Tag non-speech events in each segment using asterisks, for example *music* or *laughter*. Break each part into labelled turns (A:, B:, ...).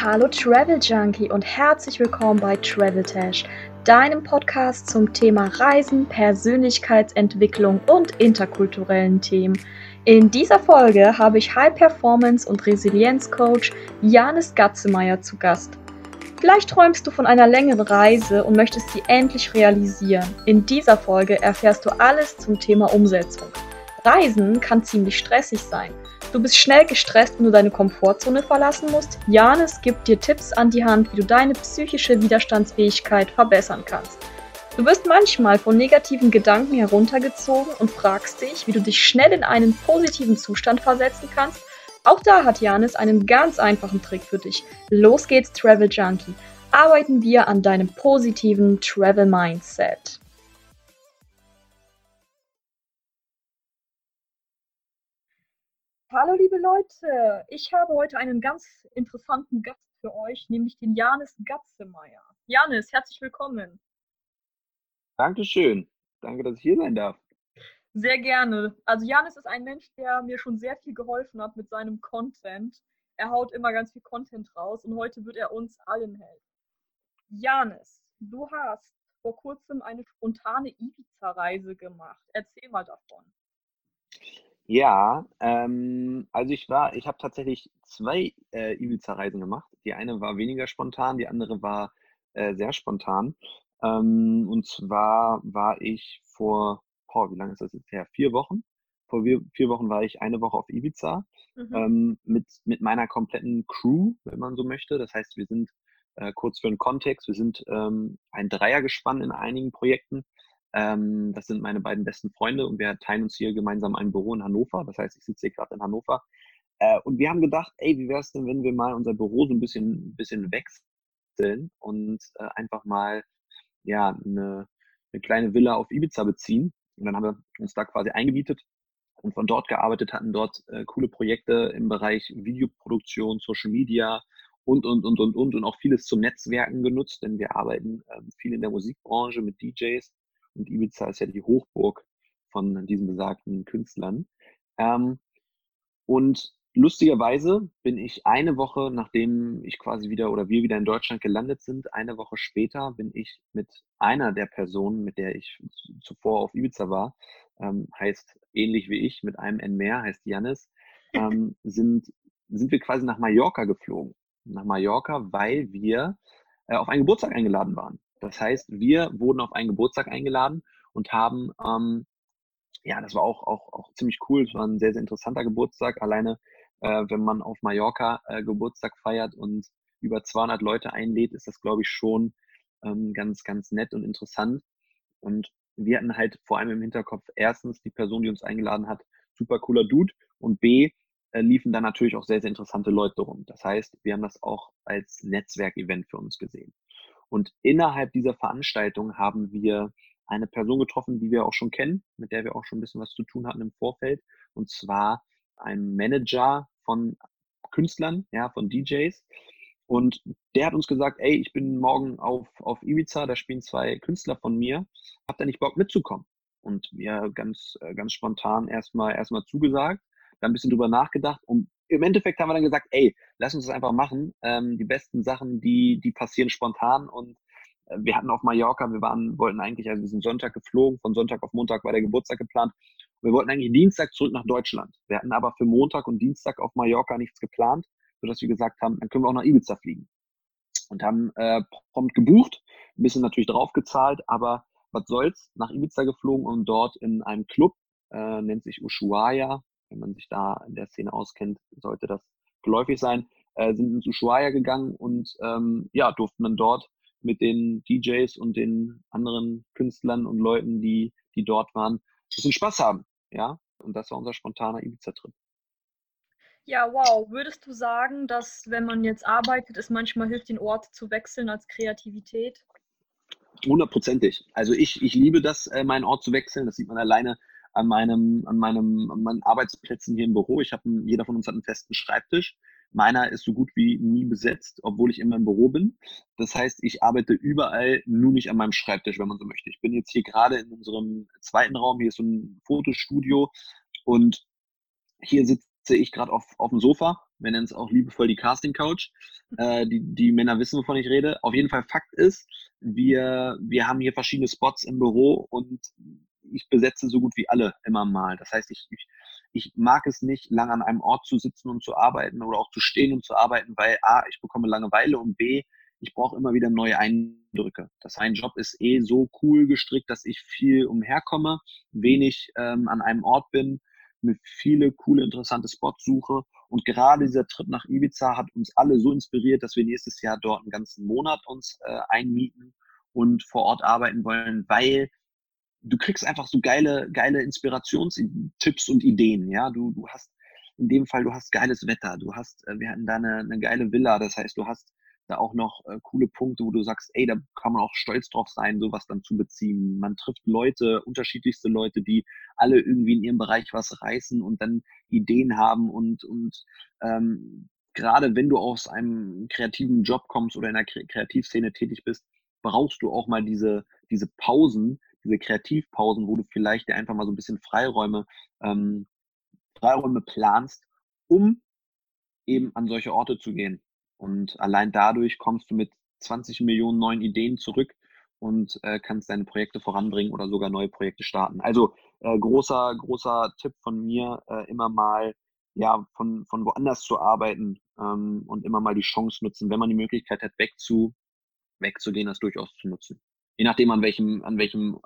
A: Hallo Travel Junkie und herzlich willkommen bei Travel Tash, deinem Podcast zum Thema Reisen, Persönlichkeitsentwicklung und interkulturellen Themen. In dieser Folge habe ich High Performance und Resilienz Coach Janis Gatzemeyer zu Gast. Vielleicht träumst du von einer längeren Reise und möchtest sie endlich realisieren. In dieser Folge erfährst du alles zum Thema Umsetzung. Reisen kann ziemlich stressig sein. Du bist schnell gestresst, wenn du deine Komfortzone verlassen musst. Janis gibt dir Tipps an die Hand, wie du deine psychische Widerstandsfähigkeit verbessern kannst. Du wirst manchmal von negativen Gedanken heruntergezogen und fragst dich, wie du dich schnell in einen positiven Zustand versetzen kannst. Auch da hat Janis einen ganz einfachen Trick für dich. Los geht's, Travel Junkie. Arbeiten wir an deinem positiven Travel Mindset. Hallo liebe Leute, ich habe heute einen ganz interessanten Gast für euch, nämlich den Janis Gatzemeyer. Janis, herzlich willkommen.
B: Dankeschön. Danke, dass ich hier sein darf.
A: Sehr gerne. Also Janis ist ein Mensch, der mir schon sehr viel geholfen hat mit seinem Content. Er haut immer ganz viel Content raus und heute wird er uns allen helfen. Janis, du hast vor kurzem eine spontane Ibiza-Reise gemacht. Erzähl mal davon.
B: Ja, ähm, also ich war ich habe tatsächlich zwei äh, Ibiza-Reisen gemacht. Die eine war weniger spontan, die andere war, äh, sehr spontan. Ähm, und zwar war ich vor boah, wie lange ist das jetzt her? Vier Wochen. Vor vier vier Wochen war ich eine Woche auf Ibiza, Mhm. ähm, mit mit meiner kompletten Crew, wenn man so möchte. Das heißt, wir sind, äh, kurz für den Kontext, wir sind, ähm, ein Dreiergespann in einigen Projekten. Ähm, das sind meine beiden besten Freunde und wir teilen uns hier gemeinsam ein Büro in Hannover. Das heißt, ich sitze hier gerade in Hannover. Äh, und wir haben gedacht, ey, wie wäre es denn, wenn wir mal unser Büro so ein bisschen, bisschen wechseln und äh, einfach mal ja, eine, eine kleine Villa auf Ibiza beziehen. Und dann haben wir uns da quasi eingemietet und von dort gearbeitet, hatten dort äh, coole Projekte im Bereich Videoproduktion, Social Media und, und, und, und, und, und auch vieles zum Netzwerken genutzt, denn wir arbeiten äh, viel in der Musikbranche mit DJs und Ibiza ist ja die Hochburg von diesen besagten Künstlern. Ähm, und lustigerweise bin ich eine Woche, nachdem ich quasi wieder oder wir wieder in Deutschland gelandet sind, eine Woche später bin ich mit einer der Personen, mit der ich zuvor auf Ibiza war, ähm, heißt ähnlich wie ich, mit einem N mehr, heißt Janis, ähm, *laughs* sind, sind wir quasi nach Mallorca geflogen. Nach Mallorca, weil wir äh, auf einen Geburtstag eingeladen waren. Das heißt, wir wurden auf einen Geburtstag eingeladen und haben, ähm, ja, das war auch, auch, auch ziemlich cool. Es war ein sehr, sehr interessanter Geburtstag. Alleine, äh, wenn man auf Mallorca äh, Geburtstag feiert und über 200 Leute einlädt, ist das, glaube ich, schon ähm, ganz, ganz nett und interessant. Und wir hatten halt vor allem im Hinterkopf erstens die Person, die uns eingeladen hat, super cooler Dude und B, äh, liefen dann natürlich auch sehr, sehr interessante Leute rum. Das heißt, wir haben das auch als Netzwerkevent für uns gesehen. Und innerhalb dieser Veranstaltung haben wir eine Person getroffen, die wir auch schon kennen, mit der wir auch schon ein bisschen was zu tun hatten im Vorfeld. Und zwar ein Manager von Künstlern, ja, von DJs. Und der hat uns gesagt, ey, ich bin morgen auf, auf Ibiza, da spielen zwei Künstler von mir. Habt ihr nicht Bock mitzukommen? Und wir ganz, äh, ganz spontan erstmal, erstmal zugesagt, dann ein bisschen drüber nachgedacht und im Endeffekt haben wir dann gesagt, ey, lass uns das einfach machen. Ähm, die besten Sachen, die, die passieren spontan und äh, wir hatten auf Mallorca, wir waren, wollten eigentlich, also wir sind Sonntag geflogen, von Sonntag auf Montag war der Geburtstag geplant. Wir wollten eigentlich Dienstag zurück nach Deutschland. Wir hatten aber für Montag und Dienstag auf Mallorca nichts geplant, sodass wir gesagt haben, dann können wir auch nach Ibiza fliegen. Und haben äh, prompt gebucht, ein bisschen natürlich draufgezahlt, aber was soll's, nach Ibiza geflogen und dort in einem Club, äh, nennt sich Ushuaia, wenn man sich da in der Szene auskennt, sollte das geläufig sein, äh, sind ins Ushuaia gegangen und ähm, ja, durften dann dort mit den DJs und den anderen Künstlern und Leuten, die, die dort waren, ein bisschen Spaß haben. Ja, und das war unser spontaner Ibiza-Trip.
A: Ja, wow. Würdest du sagen, dass wenn man jetzt arbeitet, es manchmal hilft, den Ort zu wechseln als Kreativität?
B: Hundertprozentig. Also ich, ich liebe das, äh, meinen Ort zu wechseln. Das sieht man alleine an meinem, an meinem, an meinen Arbeitsplätzen hier im Büro. Ich habe, jeder von uns hat einen festen Schreibtisch. Meiner ist so gut wie nie besetzt, obwohl ich immer im Büro bin. Das heißt, ich arbeite überall, nur nicht an meinem Schreibtisch, wenn man so möchte. Ich bin jetzt hier gerade in unserem zweiten Raum. Hier ist so ein Fotostudio und hier sitze ich gerade auf, auf dem Sofa Wir nennen es auch liebevoll die Casting Couch. *laughs* Äh, die, die Männer wissen, wovon ich rede. Auf jeden Fall Fakt ist, wir, wir haben hier verschiedene Spots im Büro und ich besetze so gut wie alle immer mal. Das heißt, ich, ich, ich mag es nicht, lang an einem Ort zu sitzen und zu arbeiten oder auch zu stehen und zu arbeiten, weil A, ich bekomme Langeweile und B, ich brauche immer wieder neue Eindrücke. Das ein Job ist eh so cool gestrickt, dass ich viel umherkomme, wenig ähm, an einem Ort bin, mit viele coole, interessante Spots suche. Und gerade dieser Trip nach Ibiza hat uns alle so inspiriert, dass wir nächstes Jahr dort einen ganzen Monat uns äh, einmieten und vor Ort arbeiten wollen, weil du kriegst einfach so geile, geile Inspirationstipps und Ideen. Ja, du, du hast in dem Fall, du hast geiles Wetter, du hast, äh, wir hatten da eine, eine geile Villa, das heißt, du hast da auch noch äh, coole Punkte, wo du sagst, ey, da kann man auch stolz drauf sein, sowas dann zu beziehen. Man trifft Leute, unterschiedlichste Leute, die alle irgendwie in ihrem Bereich was reißen und dann Ideen haben und, und ähm, gerade wenn du aus einem kreativen Job kommst oder in einer Kreativszene tätig bist, brauchst du auch mal diese, diese Pausen, diese Kreativpausen, wo du vielleicht dir einfach mal so ein bisschen Freiräume, ähm, Freiräume planst, um eben an solche Orte zu gehen. Und allein dadurch kommst du mit 20 Millionen neuen Ideen zurück und äh, kannst deine Projekte voranbringen oder sogar neue Projekte starten. Also äh, großer, großer Tipp von mir, äh, immer mal ja von, von woanders zu arbeiten ähm, und immer mal die Chance nutzen, wenn man die Möglichkeit hat, wegzu, wegzugehen, das durchaus zu nutzen. Je nachdem, an welchem, an welchem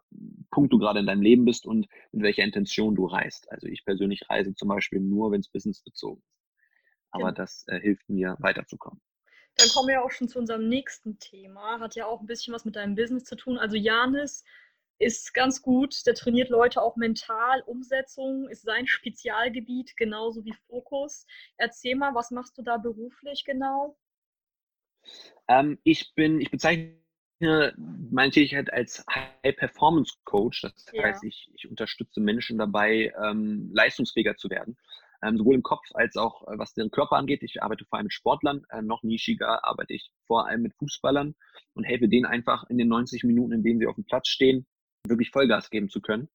B: Punkt du gerade in deinem Leben bist und mit welcher Intention du reist. Also ich persönlich reise zum Beispiel nur, wenn es businessbezogen ist aber ja. das äh, hilft mir weiterzukommen.
A: Dann kommen wir auch schon zu unserem nächsten Thema. Hat ja auch ein bisschen was mit deinem Business zu tun. Also Janis ist ganz gut, der trainiert Leute auch mental. Umsetzung ist sein Spezialgebiet, genauso wie Fokus. Erzähl mal, was machst du da beruflich genau?
B: Ähm, ich bin, ich bezeichne meine Tätigkeit als High-Performance-Coach. Das heißt, ja. ich, ich unterstütze Menschen dabei, ähm, leistungsfähiger zu werden ähm, sowohl im Kopf als auch äh, was deren Körper angeht. Ich arbeite vor allem mit Sportlern, äh, noch nischiger arbeite ich vor allem mit Fußballern und helfe denen einfach in den 90 Minuten, in denen sie auf dem Platz stehen, wirklich Vollgas geben zu können.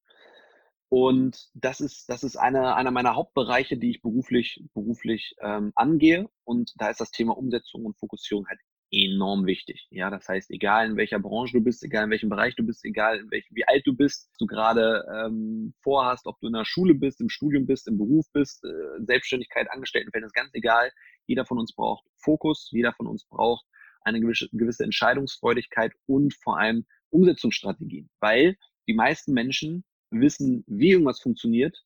B: Und das ist, das ist einer, einer meiner Hauptbereiche, die ich beruflich, beruflich ähm, angehe. Und da ist das Thema Umsetzung und Fokussierung halt enorm wichtig. Ja, das heißt, egal in welcher Branche du bist, egal in welchem Bereich du bist, egal in welchem, wie alt du bist, du gerade ähm, vorhast, ob du in der Schule bist, im Studium bist, im Beruf bist, äh, Selbstständigkeit, Angestelltenverhältnis, ganz egal. Jeder von uns braucht Fokus, jeder von uns braucht eine gewisse, gewisse Entscheidungsfreudigkeit und vor allem Umsetzungsstrategien, weil die meisten Menschen wissen, wie irgendwas funktioniert,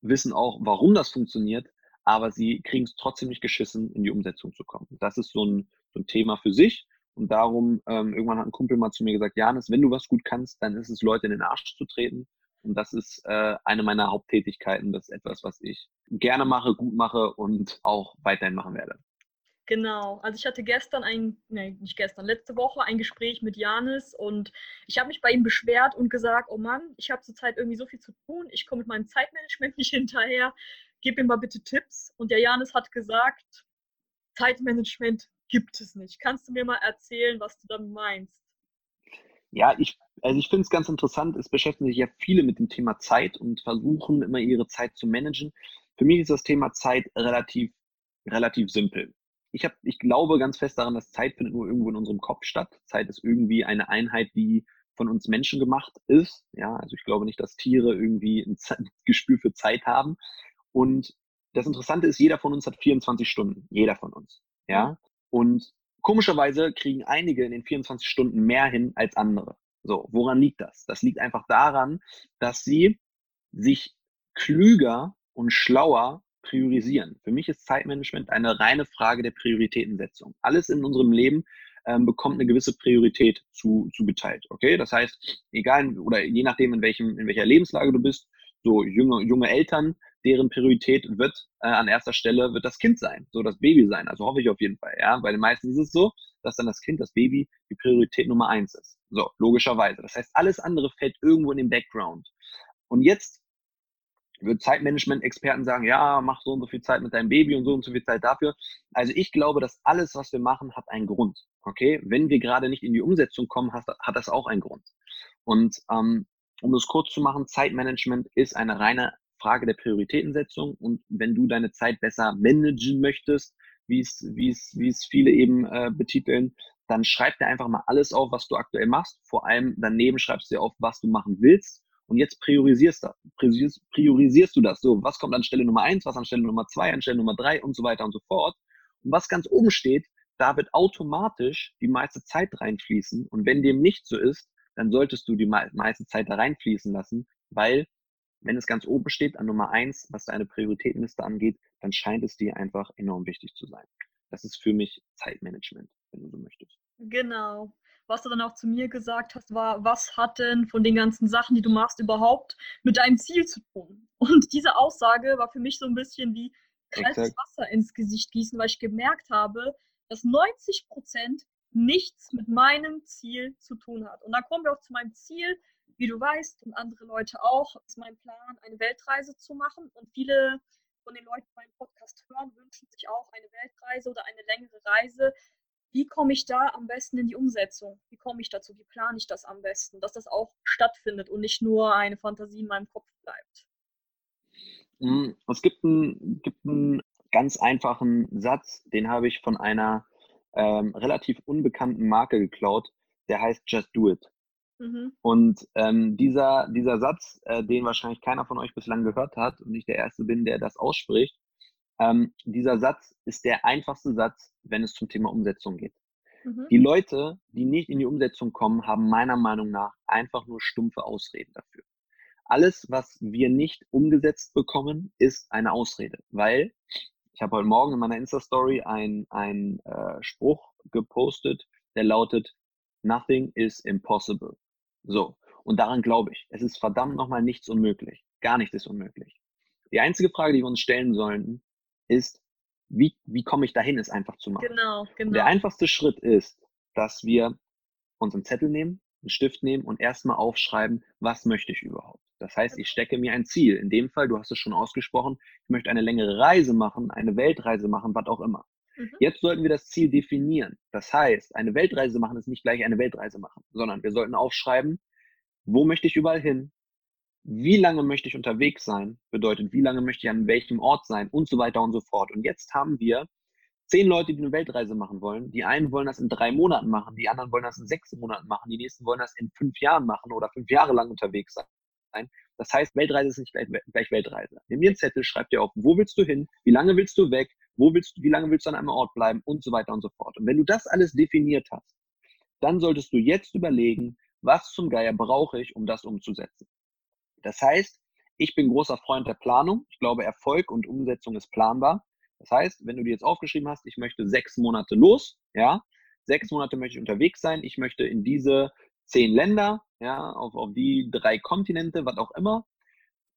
B: wissen auch, warum das funktioniert, aber sie kriegen es trotzdem nicht geschissen, in die Umsetzung zu kommen. Das ist so ein, ein Thema für sich. Und darum, ähm, irgendwann hat ein Kumpel mal zu mir gesagt, Janis, wenn du was gut kannst, dann ist es, Leute in den Arsch zu treten. Und das ist äh, eine meiner Haupttätigkeiten. Das ist etwas, was ich gerne mache, gut mache und auch weiterhin machen werde.
A: Genau, also ich hatte gestern ein, nee, nicht gestern, letzte Woche ein Gespräch mit Janis und ich habe mich bei ihm beschwert und gesagt, oh Mann, ich habe zurzeit irgendwie so viel zu tun, ich komme mit meinem Zeitmanagement *laughs* nicht hinterher, gib mir mal bitte Tipps. Und der Janis hat gesagt, Zeitmanagement gibt es nicht. Kannst du mir mal erzählen, was du damit meinst?
B: Ja, ich, also ich finde es ganz interessant. Es beschäftigen sich ja viele mit dem Thema Zeit und versuchen immer ihre Zeit zu managen. Für mich ist das Thema Zeit relativ, relativ simpel. Ich, hab, ich glaube ganz fest daran, dass Zeit findet nur irgendwo in unserem Kopf statt. Zeit ist irgendwie eine Einheit, die von uns Menschen gemacht ist. Ja, also ich glaube nicht, dass Tiere irgendwie ein Gespür für Zeit haben. Und das Interessante ist, jeder von uns hat 24 Stunden. Jeder von uns. Ja. Und komischerweise kriegen einige in den 24 Stunden mehr hin als andere. So, woran liegt das? Das liegt einfach daran, dass sie sich klüger und schlauer priorisieren. Für mich ist Zeitmanagement eine reine Frage der Prioritätensetzung. Alles in unserem Leben ähm, bekommt eine gewisse Priorität zu, zugeteilt. Okay, das heißt, egal oder je nachdem in welchem in welcher Lebenslage du bist, so junge junge Eltern deren Priorität wird äh, an erster Stelle wird das Kind sein, so das Baby sein. Also hoffe ich auf jeden Fall. Ja, bei den meisten ist es so, dass dann das Kind, das Baby, die Priorität Nummer eins ist. So logischerweise. Das heißt, alles andere fällt irgendwo in den Background. Und jetzt wird Zeitmanagement-Experten sagen, ja, mach so und so viel Zeit mit deinem Baby und so und so viel Zeit dafür. Also ich glaube, dass alles, was wir machen, hat einen Grund. Okay, wenn wir gerade nicht in die Umsetzung kommen, hat, hat das auch einen Grund. Und ähm, um das kurz zu machen, Zeitmanagement ist eine reine Frage der Prioritätensetzung. Und wenn du deine Zeit besser managen möchtest, wie es, wie es, wie es viele eben äh, betiteln, dann schreib dir einfach mal alles auf, was du aktuell machst. Vor allem daneben schreibst du dir auf, was du machen willst. Und jetzt priorisierst, du, priorisierst, priorisierst du das. So, was kommt an Stelle Nummer eins, was an Stelle Nummer zwei, an Stelle Nummer drei und so weiter und so fort. Und was ganz oben steht, da wird automatisch die meiste Zeit reinfließen. Und wenn dem nicht so ist, dann solltest du die meiste Zeit da reinfließen lassen, weil wenn es ganz oben steht an Nummer eins, was deine Prioritätenliste angeht, dann scheint es dir einfach enorm wichtig zu sein. Das ist für mich Zeitmanagement, wenn du so möchtest.
A: Genau. Was du dann auch zu mir gesagt hast, war, was hat denn von den ganzen Sachen, die du machst, überhaupt mit deinem Ziel zu tun? Und diese Aussage war für mich so ein bisschen wie kaltes. Wasser ins Gesicht gießen, weil ich gemerkt habe, dass 90 Prozent nichts mit meinem Ziel zu tun hat. Und dann kommen wir auch zu meinem Ziel, wie du weißt und andere Leute auch, ist mein Plan, eine Weltreise zu machen. Und viele von den Leuten, die meinen Podcast hören, wünschen sich auch eine Weltreise oder eine längere Reise. Wie komme ich da am besten in die Umsetzung? Wie komme ich dazu? Wie plane ich das am besten, dass das auch stattfindet und nicht nur eine Fantasie in meinem Kopf bleibt?
B: Hm, es gibt einen, gibt einen ganz einfachen Satz, den habe ich von einer ähm, relativ unbekannten Marke geklaut, der heißt Just Do It. Mhm. Und ähm, dieser, dieser Satz, äh, den wahrscheinlich keiner von euch bislang gehört hat und ich der Erste bin, der das ausspricht, ähm, dieser Satz ist der einfachste Satz, wenn es zum Thema Umsetzung geht. Mhm. Die Leute, die nicht in die Umsetzung kommen, haben meiner Meinung nach einfach nur stumpfe Ausreden dafür. Alles, was wir nicht umgesetzt bekommen, ist eine Ausrede, weil ich habe heute Morgen in meiner Insta-Story einen äh, Spruch gepostet, der lautet, Nothing is impossible. So, und daran glaube ich. Es ist verdammt nochmal nichts unmöglich. Gar nichts ist unmöglich. Die einzige Frage, die wir uns stellen sollten, ist, wie, wie komme ich dahin, es einfach zu machen? Genau, genau. Der einfachste Schritt ist, dass wir uns einen Zettel nehmen, einen Stift nehmen und erstmal aufschreiben, was möchte ich überhaupt? Das heißt, ich stecke mir ein Ziel. In dem Fall, du hast es schon ausgesprochen, ich möchte eine längere Reise machen, eine Weltreise machen, was auch immer. Mhm. Jetzt sollten wir das Ziel definieren. Das heißt, eine Weltreise machen ist nicht gleich eine Weltreise machen, sondern wir sollten aufschreiben, wo möchte ich überall hin? Wie lange möchte ich unterwegs sein? Bedeutet, wie lange möchte ich an welchem Ort sein? Und so weiter und so fort. Und jetzt haben wir zehn Leute, die eine Weltreise machen wollen. Die einen wollen das in drei Monaten machen, die anderen wollen das in sechs Monaten machen, die nächsten wollen das in fünf Jahren machen oder fünf Jahre lang unterwegs sein. Das heißt, Weltreise ist nicht gleich, Weltreise. Nimm dir einen Zettel, schreib dir auf, wo willst du hin, wie lange willst du weg, wo willst du, wie lange willst du an einem Ort bleiben und so weiter und so fort. Und wenn du das alles definiert hast, dann solltest du jetzt überlegen, was zum Geier brauche ich, um das umzusetzen. Das heißt, ich bin großer Freund der Planung. Ich glaube, Erfolg und Umsetzung ist planbar. Das heißt, wenn du dir jetzt aufgeschrieben hast, ich möchte sechs Monate los, ja, sechs Monate möchte ich unterwegs sein, ich möchte in diese zehn Länder, ja, auf, auf die drei Kontinente, was auch immer,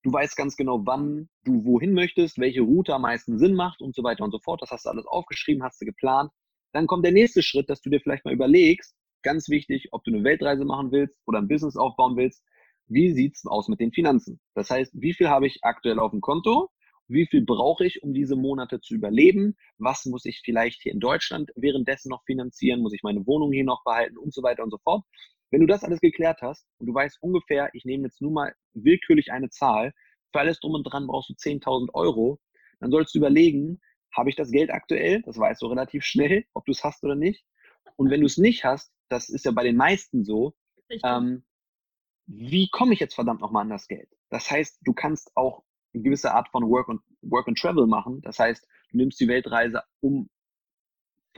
B: Du weißt ganz genau, wann du wohin möchtest, welche Route am meisten Sinn macht und so weiter und so fort. Das hast du alles aufgeschrieben, hast du geplant. Dann kommt der nächste Schritt, dass du dir vielleicht mal überlegst, ganz wichtig, ob du eine Weltreise machen willst oder ein Business aufbauen willst. Wie sieht's aus mit den Finanzen? Das heißt, wie viel habe ich aktuell auf dem Konto? Wie viel brauche ich, um diese Monate zu überleben? Was muss ich vielleicht hier in Deutschland währenddessen noch finanzieren? Muss ich meine Wohnung hier noch behalten und so weiter und so fort? Wenn du das alles geklärt hast und du weißt ungefähr, ich nehme jetzt nur mal willkürlich eine Zahl, für alles drum und dran brauchst du 10.000 Euro, dann sollst du überlegen, habe ich das Geld aktuell? Das weißt du relativ schnell, *laughs* ob du es hast oder nicht. Und wenn du es nicht hast, das ist ja bei den meisten so, ähm, wie komme ich jetzt verdammt nochmal an das Geld? Das heißt, du kannst auch eine gewisse Art von Work and, Work and Travel machen. Das heißt, du nimmst die Weltreise, um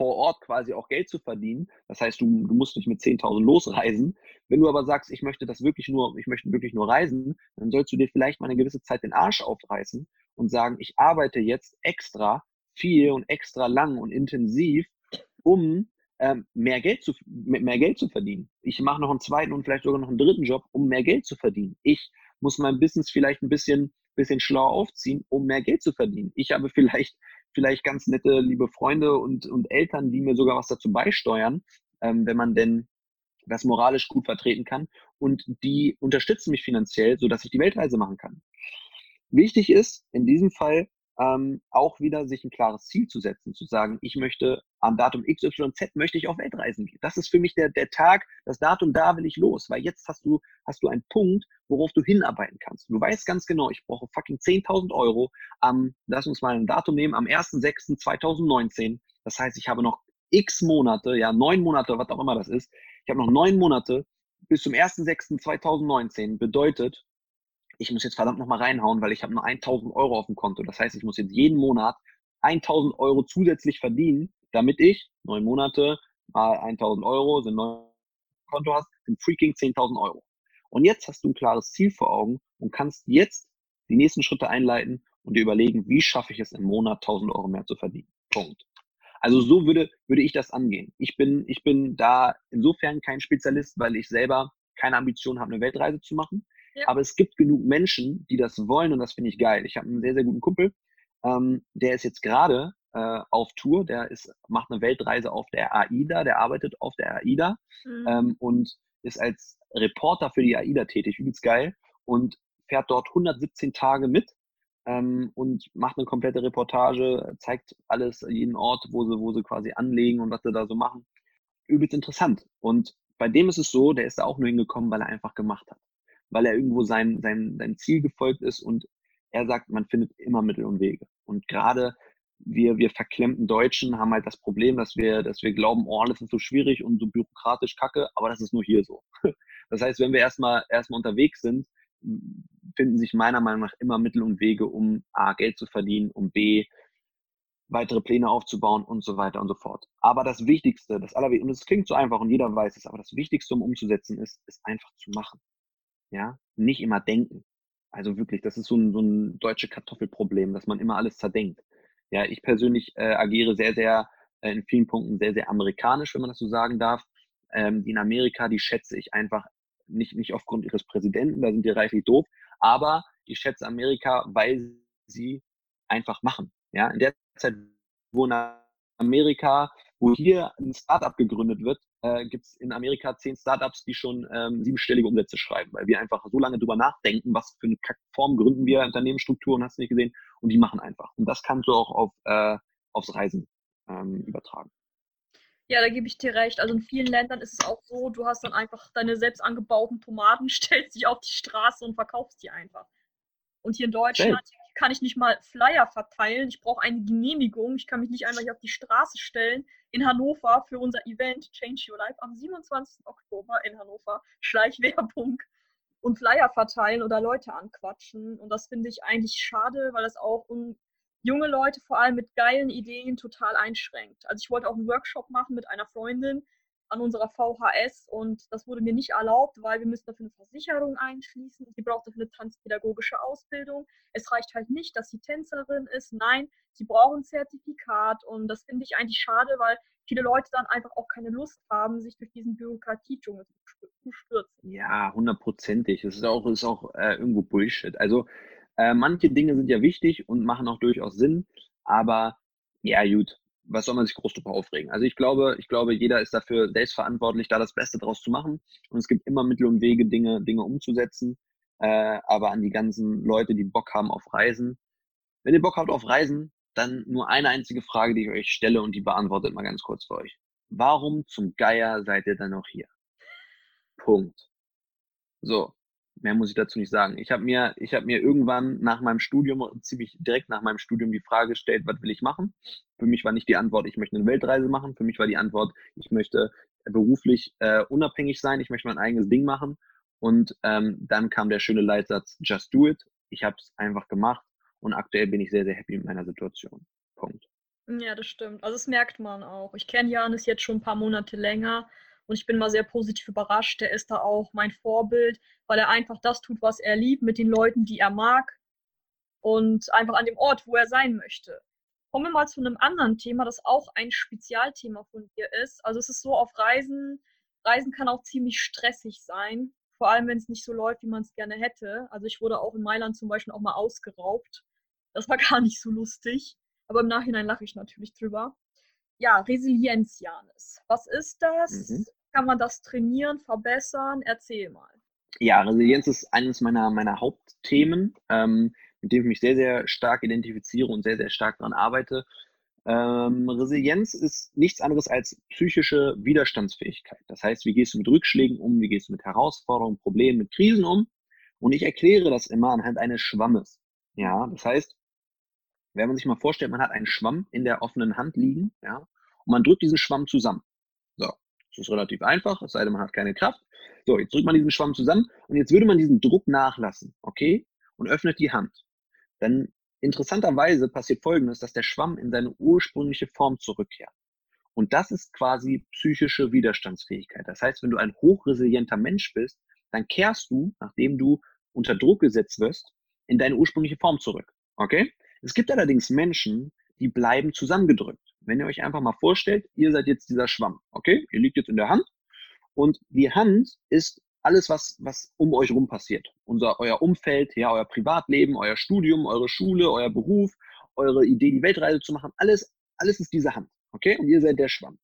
B: vor Ort quasi auch Geld zu verdienen. Das heißt, du, du musst nicht mit 10.000 losreisen. Wenn du aber sagst, ich möchte das wirklich nur, ich möchte wirklich nur reisen, dann sollst du dir vielleicht mal eine gewisse Zeit den Arsch aufreißen und sagen, ich arbeite jetzt extra viel und extra lang und intensiv, um ähm, mehr, Geld zu, mehr Geld zu verdienen. Ich mache noch einen zweiten und vielleicht sogar noch einen dritten Job, um mehr Geld zu verdienen. Ich muss mein Business vielleicht ein bisschen, bisschen schlau aufziehen, um mehr Geld zu verdienen. Ich habe *laughs* vielleicht vielleicht ganz nette, liebe Freunde und, und Eltern, die mir sogar was dazu beisteuern, ähm, wenn man denn das moralisch gut vertreten kann. Und die unterstützen mich finanziell, sodass ich die Weltreise machen kann. Wichtig ist in diesem Fall, ähm, auch wieder sich ein klares Ziel zu setzen, zu sagen, ich möchte am Datum XYZ möchte ich auf Weltreisen gehen. Das ist für mich der, der Tag, das Datum, da will ich los, weil jetzt hast du, hast du einen Punkt, worauf du hinarbeiten kannst. Du weißt ganz genau, ich brauche fucking 10.000 Euro am, lass uns mal ein Datum nehmen, am 1.6.2019. Das heißt, ich habe noch x Monate, ja, neun Monate, was auch immer das ist. Ich habe noch neun Monate bis zum 1.6.2019. Bedeutet, ich muss jetzt verdammt nochmal reinhauen, weil ich habe nur 1000 Euro auf dem Konto. Das heißt, ich muss jetzt jeden Monat 1000 Euro zusätzlich verdienen, damit ich neun Monate mal 1000 Euro sind neun Konto hast, sind freaking 10.000 Euro. Und jetzt hast du ein klares Ziel vor Augen und kannst jetzt die nächsten Schritte einleiten und dir überlegen, wie schaffe ich es im Monat 1000 Euro mehr zu verdienen. Punkt. Also so würde, würde ich das angehen. Ich bin, ich bin da insofern kein Spezialist, weil ich selber keine Ambition habe, eine Weltreise zu machen. Ja. Aber es gibt genug Menschen, die das wollen und das finde ich geil. Ich habe einen sehr, sehr guten Kumpel, ähm, der ist jetzt gerade äh, auf Tour, der ist, macht eine Weltreise auf der AIDA, der arbeitet auf der AIDA mhm. ähm, und ist als Reporter für die AIDA tätig, übelst geil und fährt dort 117 Tage mit ähm, und macht eine komplette Reportage, zeigt alles, jeden Ort, wo sie, wo sie quasi anlegen und was sie da so machen. Übelst interessant. Und bei dem ist es so, der ist da auch nur hingekommen, weil er einfach gemacht hat weil er irgendwo sein, sein, sein Ziel gefolgt ist und er sagt, man findet immer Mittel und Wege. Und gerade wir, wir verklemmten Deutschen haben halt das Problem, dass wir, dass wir glauben, oh, alles ist so schwierig und so bürokratisch kacke, aber das ist nur hier so. *laughs* Das heißt, wenn wir erstmal, erstmal unterwegs sind, finden sich meiner Meinung nach immer Mittel und Wege, um A, Geld zu verdienen, um B, weitere Pläne aufzubauen und so weiter und so fort. Aber das Wichtigste, das Allerwichtigste, und es klingt so einfach und jeder weiß es, aber das Wichtigste, um umzusetzen, ist, ist einfach zu machen ja, nicht immer denken. Also wirklich, das ist so ein, so ein deutsche Kartoffelproblem, dass man immer alles zerdenkt. Ja, ich persönlich äh, agiere sehr, sehr äh, in vielen Punkten sehr, sehr amerikanisch, wenn man das so sagen darf. Ähm, die in Amerika, die schätze ich einfach nicht, nicht aufgrund ihres Präsidenten, da sind die reichlich doof, aber ich schätze Amerika, weil sie einfach machen. Ja, in der Zeit, wo in Amerika, wo hier ein Startup gegründet wird, äh, gibt es in Amerika zehn Startups, die schon ähm, siebenstellige Umsätze schreiben, weil wir einfach so lange drüber nachdenken, was für eine Form gründen wir Unternehmensstrukturen, hast du nicht gesehen, und die machen einfach. Und das kannst du auch auf, äh, aufs Reisen ähm, übertragen.
A: Ja, da gebe ich dir recht. Also in vielen Ländern ist es auch so, du hast dann einfach deine selbst angebauten Tomaten, *laughs* stellst dich auf die Straße und verkaufst die einfach. Und hier in Deutschland Selbst kann ich nicht mal Flyer verteilen. Ich brauche eine Genehmigung. Ich kann mich nicht einfach hier auf die Straße stellen in Hannover für unser Event Change Your Life am 27. Oktober in Hannover. Schleichwerbung und Flyer verteilen oder Leute anquatschen. Und das finde ich eigentlich schade, weil das auch junge Leute vor allem mit geilen Ideen total einschränkt. Also ich wollte auch einen Workshop machen mit einer Freundin, an unserer VHS und das wurde mir nicht erlaubt, weil wir müssen dafür eine Versicherung einschließen. Sie braucht dafür eine tanzpädagogische Ausbildung. Es reicht halt nicht, dass sie Tänzerin ist. Nein, sie braucht ein Zertifikat und das finde ich eigentlich schade, weil viele Leute dann einfach auch keine Lust haben, sich durch diesen Bürokratiedschungel zu stürzen.
B: Ja, hundertprozentig. Es ist auch, ist auch äh, irgendwo Bullshit. Also äh, manche Dinge sind ja wichtig und machen auch durchaus Sinn, aber ja, gut, was soll man sich groß darüber aufregen? Also ich glaube, ich glaube, jeder ist dafür selbstverantwortlich, da das Beste draus zu machen. Und es gibt immer Mittel und Wege, Dinge, Dinge umzusetzen. Äh, aber an die ganzen Leute, die Bock haben auf Reisen. Wenn ihr Bock habt auf Reisen, dann nur eine einzige Frage, die ich euch stelle und die beantwortet mal ganz kurz für euch. Warum zum Geier seid ihr dann noch hier? Punkt. So, mehr muss ich dazu nicht sagen. Ich habe mir, ich habe mir irgendwann nach meinem Studium, ziemlich direkt nach meinem Studium die Frage gestellt, was will ich machen? Für mich war nicht die Antwort, ich möchte eine Weltreise machen. Für mich war die Antwort, ich möchte beruflich äh, unabhängig sein, ich möchte mein eigenes Ding machen. Und ähm, dann kam der schöne Leitsatz, just do it. Ich habe es einfach gemacht und aktuell bin ich sehr, sehr happy mit meiner Situation. Punkt.
A: Ja, das stimmt. Also das merkt man auch. Ich kenne Janis jetzt schon ein paar Monate länger und ich bin mal sehr positiv überrascht. Er ist da auch mein Vorbild, weil er einfach das tut, was er liebt, mit den Leuten, die er mag und einfach an dem Ort, wo er sein möchte. Kommen wir mal zu einem anderen Thema, das auch ein Spezialthema von dir ist. Also es ist so auf Reisen, Reisen kann auch ziemlich stressig sein, vor allem wenn es nicht so läuft, wie man es gerne hätte. Also ich wurde auch in Mailand zum Beispiel auch mal ausgeraubt. Das war *laughs* gar nicht so lustig, aber im Nachhinein lache ich natürlich drüber. Ja, Resilienz, Janis. Was ist das? Mhm kann man das trainieren, verbessern? Erzähl mal.
B: Ja, Resilienz ist eines meiner, meiner Hauptthemen. Ähm, mit dem ich mich sehr, sehr stark identifiziere und sehr, sehr stark daran arbeite. Ähm, Resilienz ist nichts anderes als psychische Widerstandsfähigkeit. Das heißt, wie gehst du mit Rückschlägen um, wie gehst du mit Herausforderungen, Problemen, mit Krisen um? Und ich erkläre das immer anhand eines Schwammes. Ja, das heißt, wenn man sich mal vorstellt, man hat einen Schwamm in der offenen Hand liegen, ja, und man drückt diesen Schwamm zusammen. So, das ist relativ einfach, es sei denn, man hat keine Kraft. So, jetzt drückt man diesen Schwamm zusammen und jetzt würde man diesen Druck nachlassen, okay, und öffnet die Hand. Dann interessanterweise passiert Folgendes, dass der Schwamm in seine ursprüngliche Form zurückkehrt. Und das ist quasi psychische Widerstandsfähigkeit. Das heißt, wenn du ein hochresilienter Mensch bist, dann kehrst du, nachdem du unter Druck gesetzt wirst, in deine ursprüngliche Form zurück. Okay? Es gibt allerdings Menschen, die bleiben zusammengedrückt. Wenn ihr euch einfach mal vorstellt, ihr seid jetzt dieser Schwamm. Okay? Ihr liegt jetzt in der Hand und die Hand ist alles, was, was um euch rum passiert. Unser, euer Umfeld, ja, euer Privatleben, euer Studium, eure Schule, euer Beruf, eure Idee, die Weltreise zu machen, alles, alles ist diese Hand. Okay? Und ihr seid der Schwamm.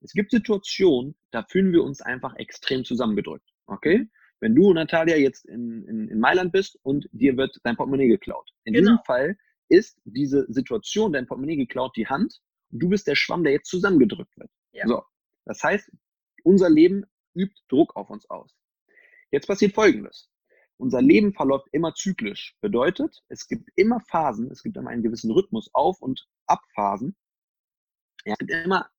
B: Es gibt Situationen, da fühlen wir uns einfach extrem zusammengedrückt. Okay? Wenn du, Natalia, jetzt in, in, in Mailand bist und dir wird dein Portemonnaie geklaut. In genau. diesem Fall ist diese Situation, dein Portemonnaie geklaut, die Hand und du bist der Schwamm, der jetzt zusammengedrückt wird. Ja. So. Das heißt, unser Leben übt Druck auf uns aus. Jetzt passiert Folgendes. Unser Leben verläuft immer zyklisch. Bedeutet, es gibt immer Phasen, es gibt immer einen gewissen Rhythmus, Auf- und Abphasen. Ja, es gibt immer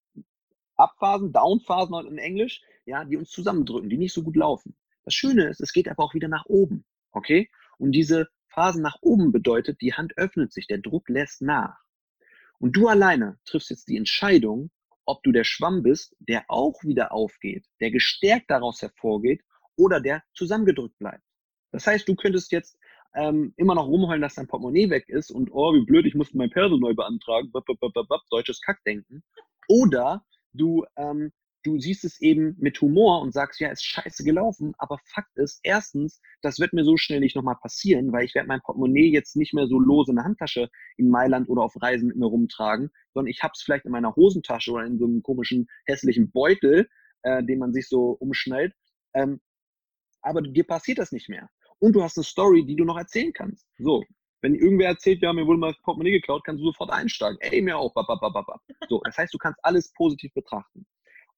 B: Abphasen, Downphasen in Englisch, ja, die uns zusammendrücken, die nicht so gut laufen. Das Schöne ist, es geht aber auch wieder nach oben. Okay? Und diese Phasen nach oben bedeutet, die Hand öffnet sich, der Druck lässt nach. Und du alleine triffst jetzt die Entscheidung, ob du der Schwamm bist, der auch wieder aufgeht, der gestärkt daraus hervorgeht oder der zusammengedrückt bleibt. Das heißt, du könntest jetzt ähm, immer noch rumheulen, dass dein Portemonnaie weg ist und oh, wie blöd, ich musste mein Perso neu beantragen, bap, bap, bap, deutsches Kackdenken. Oder du ähm, du siehst es eben mit Humor und sagst, ja, ist scheiße gelaufen, aber Fakt ist, erstens, das wird mir so schnell nicht nochmal passieren, weil ich werde mein Portemonnaie jetzt nicht mehr so lose in der Handtasche in Mailand oder auf Reisen mit mir rumtragen, sondern ich habe es vielleicht in meiner Hosentasche oder in so einem komischen, hässlichen Beutel, äh, den man sich so umschnallt. Ähm, aber dir passiert das nicht mehr. Und du hast eine Story, die du noch erzählen kannst. So, wenn irgendwer erzählt, ja, mir wurde mal Portemonnaie geklaut, kannst du sofort einsteigen. Ey, mir auch. So, das heißt, du kannst alles positiv betrachten.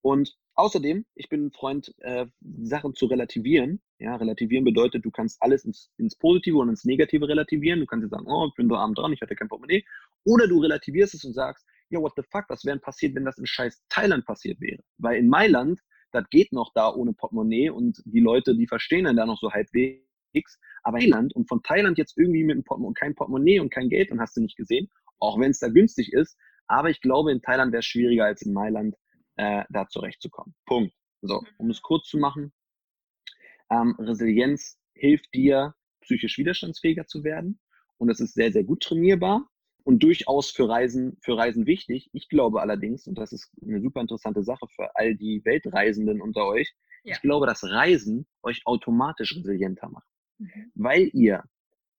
B: Und außerdem, ich bin ein Freund, äh, Sachen zu relativieren. Ja, relativieren bedeutet, du kannst alles ins, ins Positive und ins Negative relativieren. Du kannst jetzt sagen, oh, ich bin so arm dran, ich hatte kein Portemonnaie. Oder du relativierst es und sagst, ja, what the fuck, was wäre passiert, wenn das in scheiß Thailand passiert wäre? Weil in Mailand, das geht noch da ohne Portemonnaie und die Leute, die verstehen dann da noch so halbwegs. Aber Thailand und von Thailand jetzt irgendwie mit einem Portemonnaie, kein Portemonnaie und kein Geld, dann hast du nicht gesehen, auch wenn es da günstig ist. Aber ich glaube, in Thailand wäre es schwieriger als in Mailand äh, da zurechtzukommen. Punkt. So, um es kurz zu machen, ähm, Resilienz hilft dir, psychisch widerstandsfähiger zu werden. Und das ist sehr, sehr gut trainierbar und durchaus für Reisen, für Reisen wichtig. Ich glaube allerdings, und das ist eine super interessante Sache für all die Weltreisenden unter euch, ja. ich glaube, dass Reisen euch automatisch resilienter macht. Mhm. Weil ihr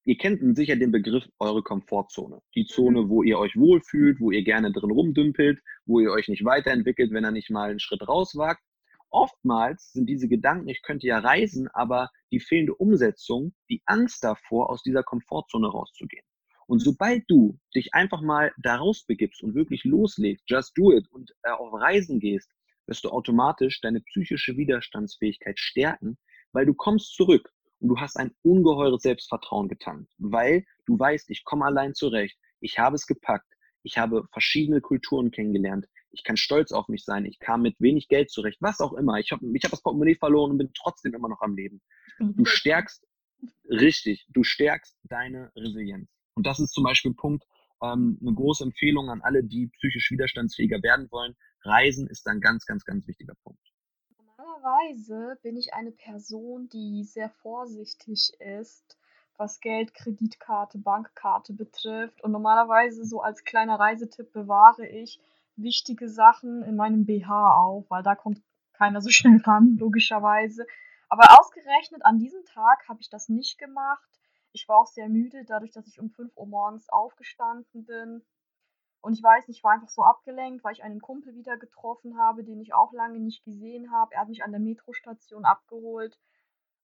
B: Ihr kennt sicher den Begriff eure Komfortzone. Die Zone, mhm. wo ihr euch wohlfühlt, wo ihr gerne drin rumdümpelt, wo ihr euch nicht weiterentwickelt, wenn er nicht mal einen Schritt rauswagt. Oftmals sind diese Gedanken, ich könnte ja reisen, aber die fehlende Umsetzung, die Angst davor, aus dieser Komfortzone rauszugehen. Und mhm. sobald du dich einfach mal da rausbegibst und wirklich loslegst, just do it und äh, auf Reisen gehst, wirst du automatisch deine psychische Widerstandsfähigkeit stärken, weil du kommst zurück und du hast ein ungeheures Selbstvertrauen getankt, weil du weißt, ich komme allein zurecht, ich habe es gepackt, ich habe verschiedene Kulturen kennengelernt, ich kann stolz auf mich sein, ich kam mit wenig Geld zurecht, was auch immer. Ich habe ich hab das Portemonnaie verloren und bin trotzdem immer noch am Leben. Du stärkst, richtig, du stärkst deine Resilienz. Und das ist zum Beispiel ein Punkt, ähm, eine große Empfehlung an alle, die psychisch widerstandsfähiger werden wollen. Reisen ist ein ganz, ganz, ganz wichtiger Punkt.
A: Normalerweise bin ich eine Person, die sehr vorsichtig ist, was Geld, Kreditkarte, Bankkarte betrifft. Und normalerweise so als kleiner Reisetipp bewahre ich wichtige Sachen in meinem BH auf, weil da kommt keiner so *laughs* schnell ran, logischerweise. Aber ausgerechnet an diesem Tag habe ich das nicht gemacht. Ich war auch sehr müde, dadurch, dass ich um 5 Uhr morgens aufgestanden bin. Und ich weiß nicht, ich war einfach so abgelenkt, weil ich einen Kumpel wieder getroffen habe, den ich auch lange nicht gesehen habe. Er hat mich an der Metrostation abgeholt.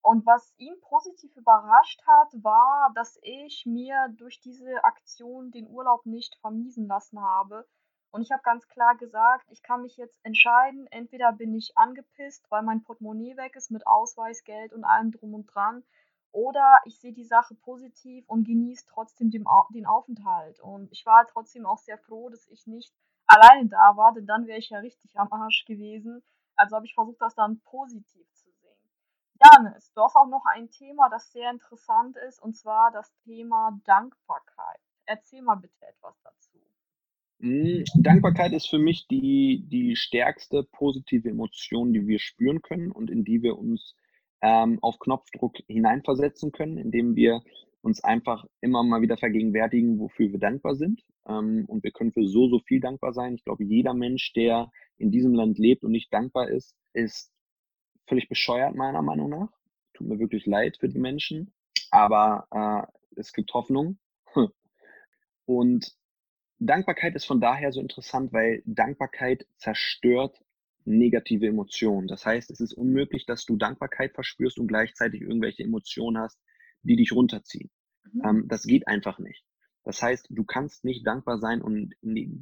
A: Und was ihn positiv überrascht hat, war, dass ich mir durch diese Aktion den Urlaub nicht vermiesen lassen habe. Und ich habe ganz klar gesagt, ich kann mich jetzt entscheiden, entweder bin ich angepisst, weil mein Portemonnaie weg ist mit Ausweis, Geld und allem drum und dran, oder ich sehe die Sache positiv und genieße trotzdem den, den Aufenthalt. Und ich war trotzdem auch sehr froh, dass ich nicht alleine da war, denn dann wäre ich ja richtig am Arsch gewesen. Also habe ich versucht, das dann positiv zu sehen. Janis, du hast auch noch ein Thema, das sehr interessant ist, und zwar das Thema Dankbarkeit. Erzähl mal bitte etwas dazu.
B: Hm, Dankbarkeit ist für mich die, die stärkste positive Emotion, die wir spüren können und in die wir uns ähm, auf Knopfdruck hineinversetzen können, indem wir uns einfach immer mal wieder vergegenwärtigen, wofür wir dankbar sind. Ähm, und wir können für so, so viel dankbar sein. Ich glaube, jeder Mensch, der in diesem Land lebt und nicht dankbar ist, ist völlig bescheuert, meiner Meinung nach. Tut mir wirklich leid für die Menschen. Aber äh, es gibt Hoffnung. *laughs* Und Dankbarkeit ist von daher so interessant, weil Dankbarkeit zerstört negative Emotionen. Das heißt, es ist unmöglich, dass du Dankbarkeit verspürst und gleichzeitig irgendwelche Emotionen hast, die dich runterziehen. Mhm. Ähm, das geht einfach nicht. Das heißt, du kannst nicht dankbar sein und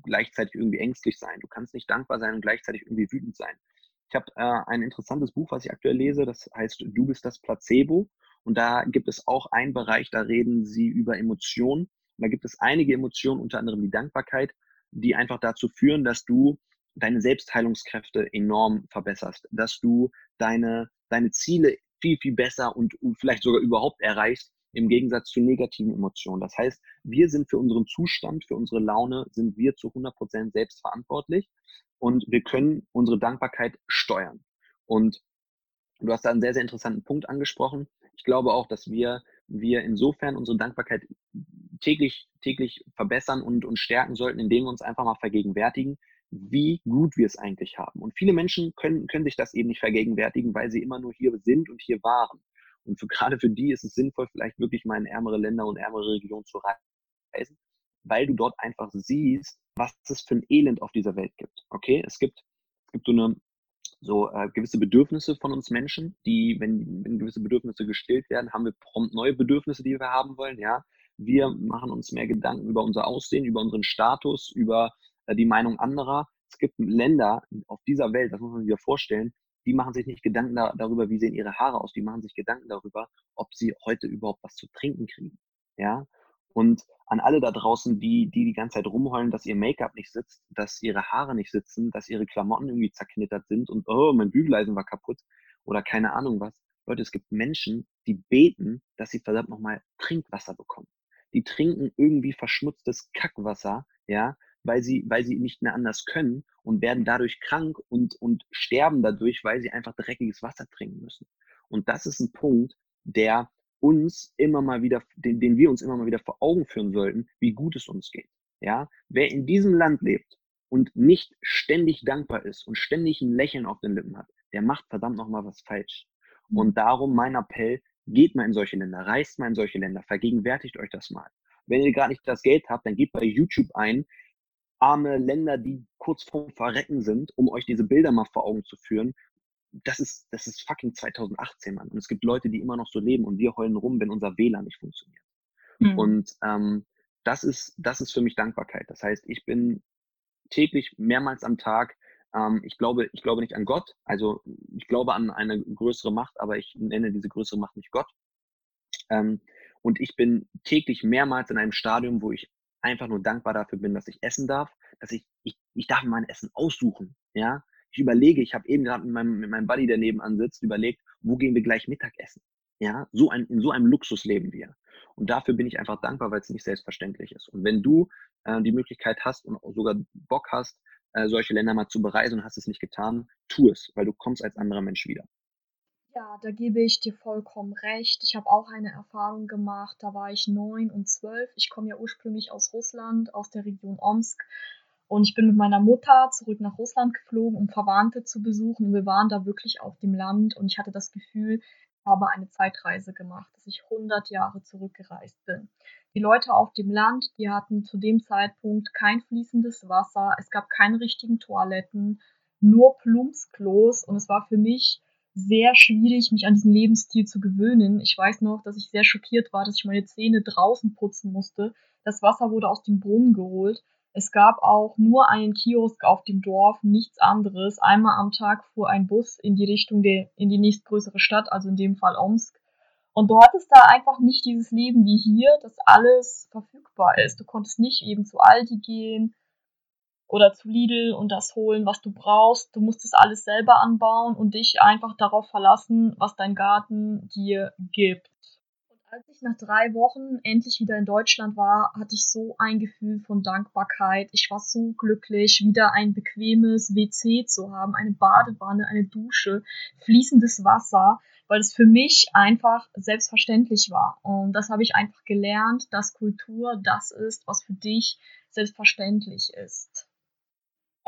B: gleichzeitig irgendwie ängstlich sein. Du kannst nicht dankbar sein und gleichzeitig irgendwie wütend sein. Ich habe äh, ein interessantes Buch, was ich aktuell lese, das heißt Du bist das Placebo. Und da gibt es auch einen Bereich, da reden sie über Emotionen. Und da gibt es einige Emotionen, unter anderem die Dankbarkeit, die einfach dazu führen, dass du deine Selbstheilungskräfte enorm verbesserst, dass du deine, deine Ziele viel, viel besser und vielleicht sogar überhaupt erreichst, im Gegensatz zu negativen Emotionen. Das heißt, wir sind für unseren Zustand, für unsere Laune, sind wir zu 100% selbst verantwortlich und wir können unsere Dankbarkeit steuern. Und du hast da einen sehr, sehr interessanten Punkt angesprochen. Ich glaube auch, dass wir, wir insofern unsere Dankbarkeit täglich, täglich verbessern und, und stärken sollten, indem wir uns einfach mal vergegenwärtigen, wie gut wir es eigentlich haben. Und viele Menschen können, können sich das eben nicht vergegenwärtigen, weil sie immer nur hier sind und hier waren. Und für, *laughs* gerade für die ist es sinnvoll, vielleicht wirklich mal in ärmere Länder und ärmere Regionen zu reisen, weil du dort einfach siehst, was es für ein Elend auf dieser Welt gibt. Okay, es gibt, es gibt so eine so äh, gewisse Bedürfnisse von uns Menschen, die, wenn, wenn gewisse Bedürfnisse gestillt werden, haben wir prompt neue Bedürfnisse, die wir haben wollen. Ja, wir machen uns mehr Gedanken über unser Aussehen, über unseren Status, über die Meinung anderer. Es gibt Länder auf dieser Welt, das muss man sich ja vorstellen, die machen sich nicht Gedanken da, darüber, wie sehen ihre Haare aus, die machen sich Gedanken darüber, ob sie heute überhaupt was zu trinken kriegen. Ja, und an alle da draußen, die, die die ganze Zeit rumheulen, dass ihr Make-up nicht sitzt, dass ihre Haare nicht sitzen, dass ihre Klamotten irgendwie zerknittert sind und oh, mein Bügeleisen war kaputt oder keine Ahnung was. Leute, es gibt Menschen, die beten, dass sie verdammt nochmal Trinkwasser bekommen. Die trinken irgendwie verschmutztes Kackwasser, ja, weil sie, weil sie nicht mehr anders können und werden dadurch krank und, und sterben dadurch, weil sie einfach dreckiges Wasser trinken müssen. Und das ist ein Punkt, der uns immer mal wieder, den, den wir uns immer mal wieder vor Augen führen sollten, wie gut es uns geht. Ja, wer in diesem Land lebt und nicht ständig dankbar ist und ständig ein Lächeln auf den Lippen hat, der macht verdammt noch mal was falsch. Mhm. Und darum mein Appell, geht mal in solche Länder, reist mal in solche Länder, vergegenwärtigt euch das mal. Wenn ihr gerade nicht das Geld habt, dann geht bei YouTube ein, arme Länder, die kurz vorm Verrecken sind, um euch diese Bilder mal vor Augen zu führen. Das ist, das ist fucking 2018, Mann. Und es gibt Leute, die immer noch so leben und wir heulen rum, wenn unser WLAN nicht funktioniert. Mhm. Und ähm, das ist, das ist für mich Dankbarkeit. Das heißt, ich bin täglich mehrmals am Tag ähm, ich glaube, ich glaube nicht an Gott. Also ich glaube an eine größere Macht, aber ich nenne diese größere Macht nicht Gott. Ähm, und ich bin täglich mehrmals in einem Stadium, wo ich einfach nur dankbar dafür bin, dass ich essen darf, dass ich, ich, ich darf mein Essen aussuchen, ja. Ich überlege, ich habe eben gerade mit meinem, mit meinem Buddy, der nebenan sitzt, überlegt, wo gehen wir gleich Mittagessen? Ja, so ein, in so einem Luxus leben wir. Und dafür bin ich einfach dankbar, weil es nicht selbstverständlich ist. Und wenn du äh, die Möglichkeit hast und sogar Bock hast, äh, solche Länder mal zu bereisen und hast es nicht getan, tu es, weil du kommst als anderer Mensch wieder.
A: Ja, da gebe ich dir vollkommen recht. Ich habe auch eine Erfahrung gemacht. Da war ich neun und zwölf. Ich komme ja ursprünglich aus Russland, aus der Region Omsk. Und ich bin mit meiner Mutter zurück nach Russland geflogen, um Verwandte zu besuchen. Und wir waren da wirklich auf dem Land. Und ich hatte das Gefühl, ich habe eine Zeitreise gemacht, dass ich 100 Jahre zurückgereist bin. Die Leute auf dem Land, die hatten zu dem Zeitpunkt kein fließendes Wasser. Es gab keine richtigen Toiletten, nur Plumpsklos. Und es war für mich sehr schwierig, mich an diesen Lebensstil zu gewöhnen. Ich weiß noch, dass ich sehr schockiert war, dass ich meine Zähne draußen putzen musste. Das Wasser wurde aus dem Brunnen geholt. Es gab auch nur einen Kiosk auf dem Dorf, nichts anderes. Einmal am Tag fuhr ein Bus in die Richtung der, in die nächstgrößere Stadt, also in dem Fall Omsk. Und du hattest da einfach nicht dieses Leben wie hier, dass alles verfügbar ist. Du konntest nicht eben zu Aldi gehen oder zu Lidl und das holen, was du brauchst. Du musstest alles selber anbauen und dich einfach darauf verlassen, was dein Garten dir gibt. Und als ich nach drei Wochen endlich wieder in Deutschland war, hatte ich so ein Gefühl von Dankbarkeit. Ich war so glücklich, wieder ein bequemes WC zu haben, eine Badewanne, eine Dusche, fließendes Wasser, weil es für mich einfach selbstverständlich war. Und das habe ich einfach gelernt, dass Kultur das ist, was für dich selbstverständlich ist.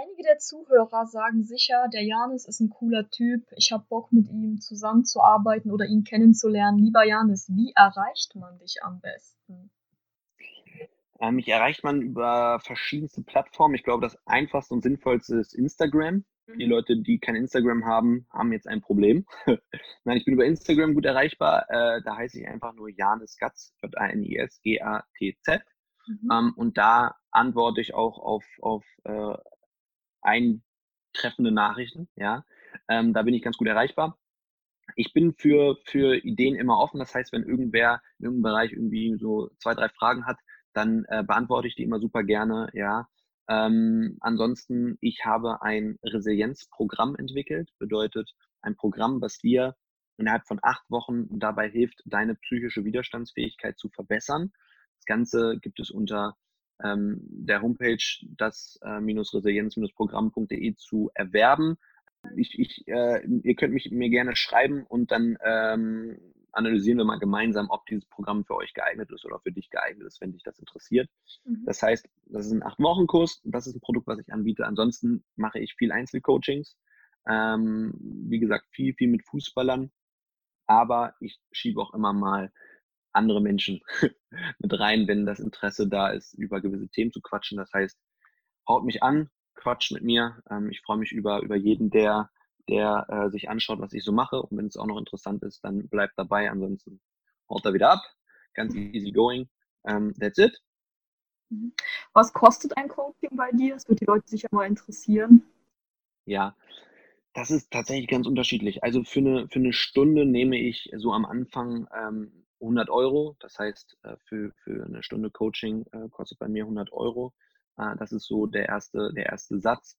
A: Einige der Zuhörer sagen sicher, der Janis ist ein cooler Typ, ich habe Bock mit ihm zusammenzuarbeiten oder ihn kennenzulernen. Lieber Janis, wie erreicht man dich am besten?
B: Ähm, mich erreicht man über verschiedenste Plattformen. Ich glaube, das einfachste und sinnvollste ist Instagram. Mhm. Die Leute, die kein Instagram haben, haben jetzt ein Problem. *laughs* Nein, ich bin über Instagram gut erreichbar. Äh, da heiße ich einfach nur Janis Gatz, J-A-N-I-S-G-A-T-Z. Mhm. Ähm, und da antworte ich auch auf, auf äh, eintreffende Nachrichten, ja. Ähm, da bin ich ganz gut erreichbar. Ich bin für, für Ideen immer offen. Das heißt, wenn irgendwer in irgendeinem Bereich irgendwie so zwei, drei Fragen hat, dann äh, beantworte ich die immer super gerne, ja. Ähm, ansonsten, ich habe ein Resilienzprogramm entwickelt, bedeutet ein Programm, was dir innerhalb von acht Wochen dabei hilft, deine psychische Widerstandsfähigkeit zu verbessern. Das Ganze gibt es unter ähm, der Homepage das-resilienz-programm.de äh, zu erwerben. Ich, ich, äh, ihr könnt mich mir gerne schreiben und dann ähm, analysieren wir mal gemeinsam, ob dieses Programm für euch geeignet ist oder für dich geeignet ist, wenn dich das interessiert. Mhm. Das heißt, das ist ein Acht-Wochen-Kurs, das ist ein Produkt, was ich anbiete. Ansonsten mache ich viel Einzelcoachings. Ähm, wie gesagt, viel, viel mit Fußballern. Aber ich schiebe auch immer mal andere Menschen *laughs* mit rein, wenn das Interesse da ist, über gewisse Themen zu quatschen. Das heißt, haut mich an, quatscht mit mir. Ähm, ich freue mich über, über jeden, der, der äh, sich anschaut, was ich so mache. Und wenn es auch noch interessant ist, dann bleibt dabei. Ansonsten haut er wieder ab. Ganz easy going. Ähm, that's it.
A: Mhm. Was kostet ein Coaching bei dir? Das würde die Leute sicher mal interessieren.
B: Ja, das ist tatsächlich ganz unterschiedlich. Also für eine, für eine Stunde nehme ich so am Anfang ähm, 100 Euro. Das heißt, äh, für, für eine Stunde Coaching äh, kostet bei mir 100 Euro. Äh, das ist so der erste, der erste Satz.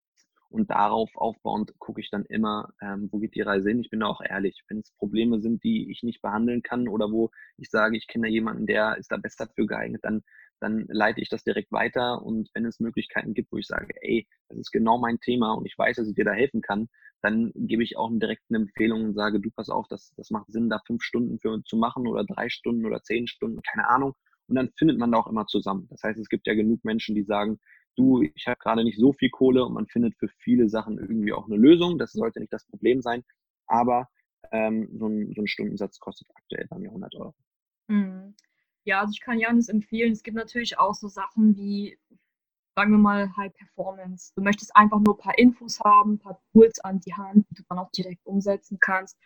B: Und darauf aufbauend gucke ich dann immer, ähm, wo geht die Reise hin. Ich bin da auch ehrlich. Wenn es Probleme sind, die ich nicht behandeln kann oder wo ich sage, ich kenne jemanden, der ist da besser für geeignet, dann, dann leite ich das direkt weiter. Und wenn es Möglichkeiten gibt, wo ich sage, ey, das ist genau mein Thema und ich weiß, dass ich dir da helfen kann, dann gebe ich auch direkt eine Empfehlung und sage, du pass auf, das, das macht Sinn, da fünf Stunden für zu machen oder drei Stunden oder zehn Stunden, keine Ahnung. Und dann findet man da auch immer zusammen. Das heißt, es gibt ja genug Menschen, die sagen, du, ich habe gerade nicht so viel Kohle und man findet für viele Sachen irgendwie auch eine Lösung. Das sollte nicht das Problem sein. Aber ähm, so, ein, so ein Stundensatz kostet aktuell bei mir 100 Euro.
A: Hm. Ja, also ich kann Janis empfehlen. Es gibt natürlich auch so Sachen wie sagen wir mal, High Performance. Du möchtest einfach nur ein paar Infos haben, ein paar Tools an die Hand, die du dann auch direkt umsetzen kannst.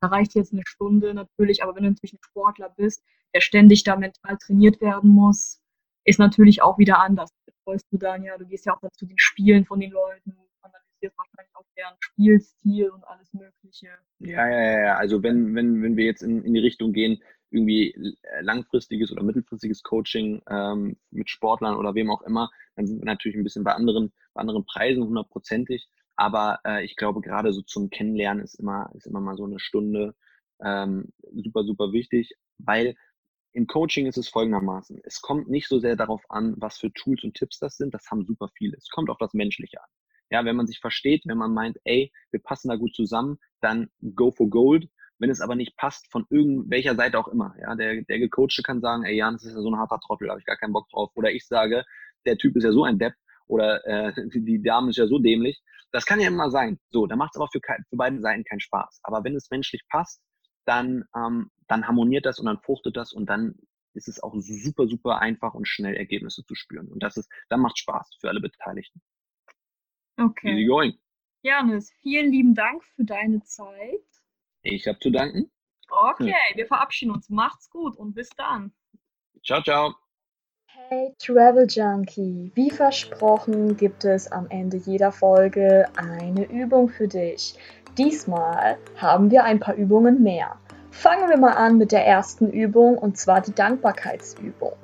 A: Da reicht jetzt eine Stunde natürlich, aber wenn du natürlich ein Sportler bist, der ständig da mental trainiert werden muss, ist natürlich auch wieder anders. Betreust du dann ja, du gehst ja auch zu den Spielen von den Leuten, analysierst wahrscheinlich auch deren Spielstil und alles Mögliche.
B: Ja, ja, ja. Also wenn, wenn, wenn wir jetzt in, in die Richtung gehen, irgendwie äh, langfristiges oder mittelfristiges Coaching ähm, mit Sportlern oder wem auch immer, dann sind wir natürlich ein bisschen bei anderen, bei anderen Preisen hundertprozentig. Aber äh, ich glaube, gerade so zum Kennenlernen ist immer, ist immer mal so eine Stunde ähm, super, super wichtig, weil im Coaching ist es folgendermaßen. Es kommt nicht so sehr darauf an, was für Tools und Tipps das sind. Das haben super viele. Es kommt auf das Menschliche an. Ja, wenn man sich versteht, wenn man meint, ey, wir passen da gut zusammen, dann go for gold. Wenn es aber nicht passt, von irgendwelcher Seite auch immer, ja, der, der Gecoachte kann sagen, ey, Jan, das ist ja so ein harter Trottel, da habe ich gar keinen Bock drauf. Oder ich sage, der Typ ist ja so ein Depp oder äh, *laughs* die Dame ist ja so dämlich. Das kann ja immer sein. So, da macht es aber für, für beide Seiten keinen Spaß. Aber wenn es menschlich passt, dann, ähm, dann harmoniert das und dann fruchtet das und dann ist es auch super, super einfach und schnell Ergebnisse zu spüren. Und das ist, dann macht Spaß für alle Beteiligten.
A: Okay. Easy going. Janis, vielen lieben Dank für deine Zeit.
B: Ich habe zu danken.
A: Okay, wir verabschieden uns. Macht's gut und bis dann.
B: Ciao, ciao.
A: Hey Travel Junkie, wie versprochen gibt es am Ende jeder Folge eine Übung für dich. Diesmal haben wir ein paar Übungen mehr. Fangen wir mal an mit der ersten Übung und zwar die Dankbarkeitsübung.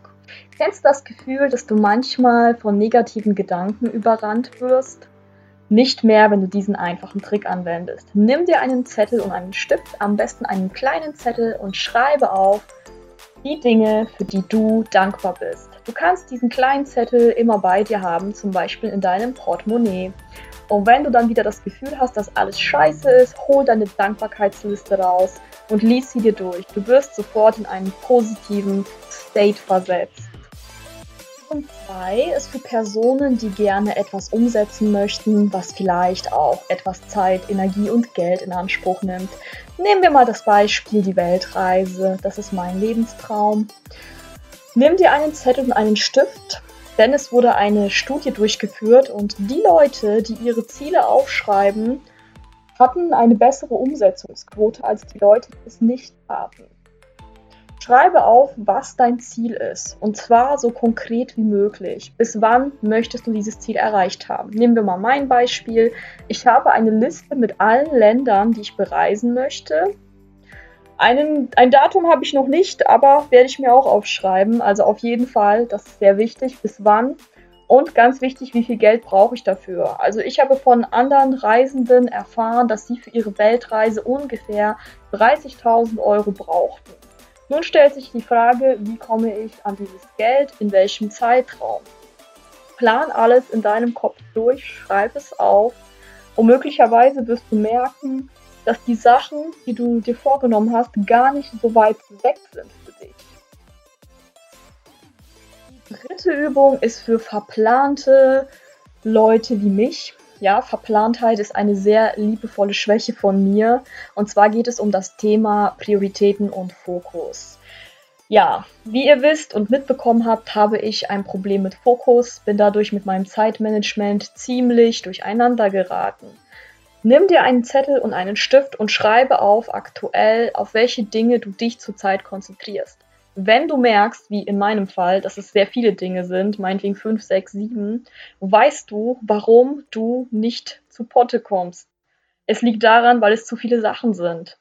A: Kennst du das Gefühl, dass du manchmal von negativen Gedanken überrannt wirst? Nicht mehr, wenn du diesen einfachen Trick anwendest. Nimm dir einen Zettel und einen Stift, am besten einen kleinen Zettel und schreibe auf die Dinge, für die du dankbar bist. Du kannst diesen kleinen Zettel immer bei dir haben, zum Beispiel in deinem Portemonnaie. Und wenn du dann wieder das Gefühl hast, dass alles scheiße ist, hol deine Dankbarkeitsliste raus und lies sie dir durch. Du wirst sofort in einen positiven State versetzt. Punkt 2 ist für Personen, die gerne etwas umsetzen möchten, was vielleicht auch etwas Zeit, Energie und Geld in Anspruch nimmt. Nehmen wir mal das Beispiel die Weltreise. Das ist mein Lebenstraum. Nimm dir einen Zettel und einen Stift, denn es wurde eine Studie durchgeführt und die Leute, die ihre Ziele aufschreiben, hatten eine bessere Umsetzungsquote als die Leute, die es nicht haben. Schreibe auf, was dein Ziel ist. Und zwar so konkret wie möglich. Bis wann möchtest du dieses Ziel erreicht haben? Nehmen wir mal mein Beispiel. Ich habe eine Liste mit allen Ländern, die ich bereisen möchte. Einen, ein Datum habe ich noch nicht, aber werde ich mir auch aufschreiben. Also auf jeden Fall, das ist sehr wichtig. Bis wann? Und ganz wichtig, wie viel Geld brauche ich dafür? Also ich habe von anderen Reisenden erfahren, dass sie für ihre Weltreise ungefähr 30.000 Euro brauchten. Nun stellt sich die Frage, wie komme ich an dieses Geld, in welchem Zeitraum? Plan alles in deinem Kopf durch, schreib es auf und möglicherweise wirst du merken, dass die Sachen, die du dir vorgenommen hast, gar nicht so weit weg sind für dich. Die dritte Übung ist für verplante Leute wie mich. Ja, Verplantheit ist eine sehr liebevolle Schwäche von mir. Und zwar geht es um das Thema Prioritäten und Fokus. Ja, wie ihr wisst und mitbekommen habt, habe ich ein Problem mit Fokus, bin dadurch mit meinem Zeitmanagement ziemlich durcheinander geraten. Nimm dir einen Zettel und einen Stift und schreibe auf aktuell, auf welche Dinge du dich zurzeit konzentrierst. Wenn du merkst, wie in meinem Fall, dass es sehr viele Dinge sind, meinetwegen 5, 6, 7, weißt du, warum du nicht zu Potte kommst. Es liegt daran, weil es zu viele Sachen sind.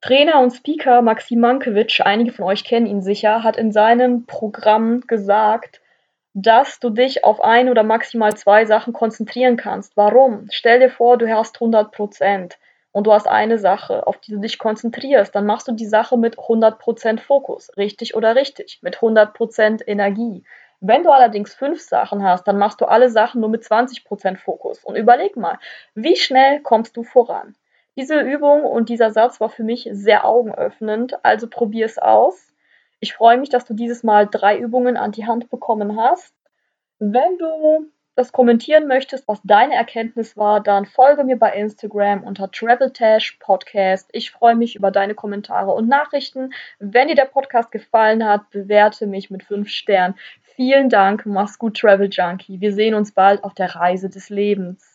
A: Trainer und Speaker Maxim Mankiewicz, einige von euch kennen ihn sicher, hat in seinem Programm gesagt, dass du dich auf ein oder maximal zwei Sachen konzentrieren kannst. Warum? Stell dir vor, du hast 100 Prozent und du hast eine Sache, auf die du dich konzentrierst, dann machst du die Sache mit 100% Fokus, richtig oder richtig, mit 100% Energie. Wenn du allerdings fünf Sachen hast, dann machst du alle Sachen nur mit 20% Fokus. Und überleg mal, wie schnell kommst du voran? Diese Übung und dieser Satz war für mich sehr augenöffnend, also probier es aus. Ich freue mich, dass du dieses Mal drei Übungen an die Hand bekommen hast. Wenn du das kommentieren möchtest, was deine Erkenntnis war, dann folge mir bei Instagram unter TravelTash Podcast. Ich freue mich über deine Kommentare und Nachrichten. Wenn dir der Podcast gefallen hat, bewerte mich mit 5 Sternen. Vielen Dank, mach's gut, Travel Junkie. Wir sehen uns bald auf der Reise des Lebens.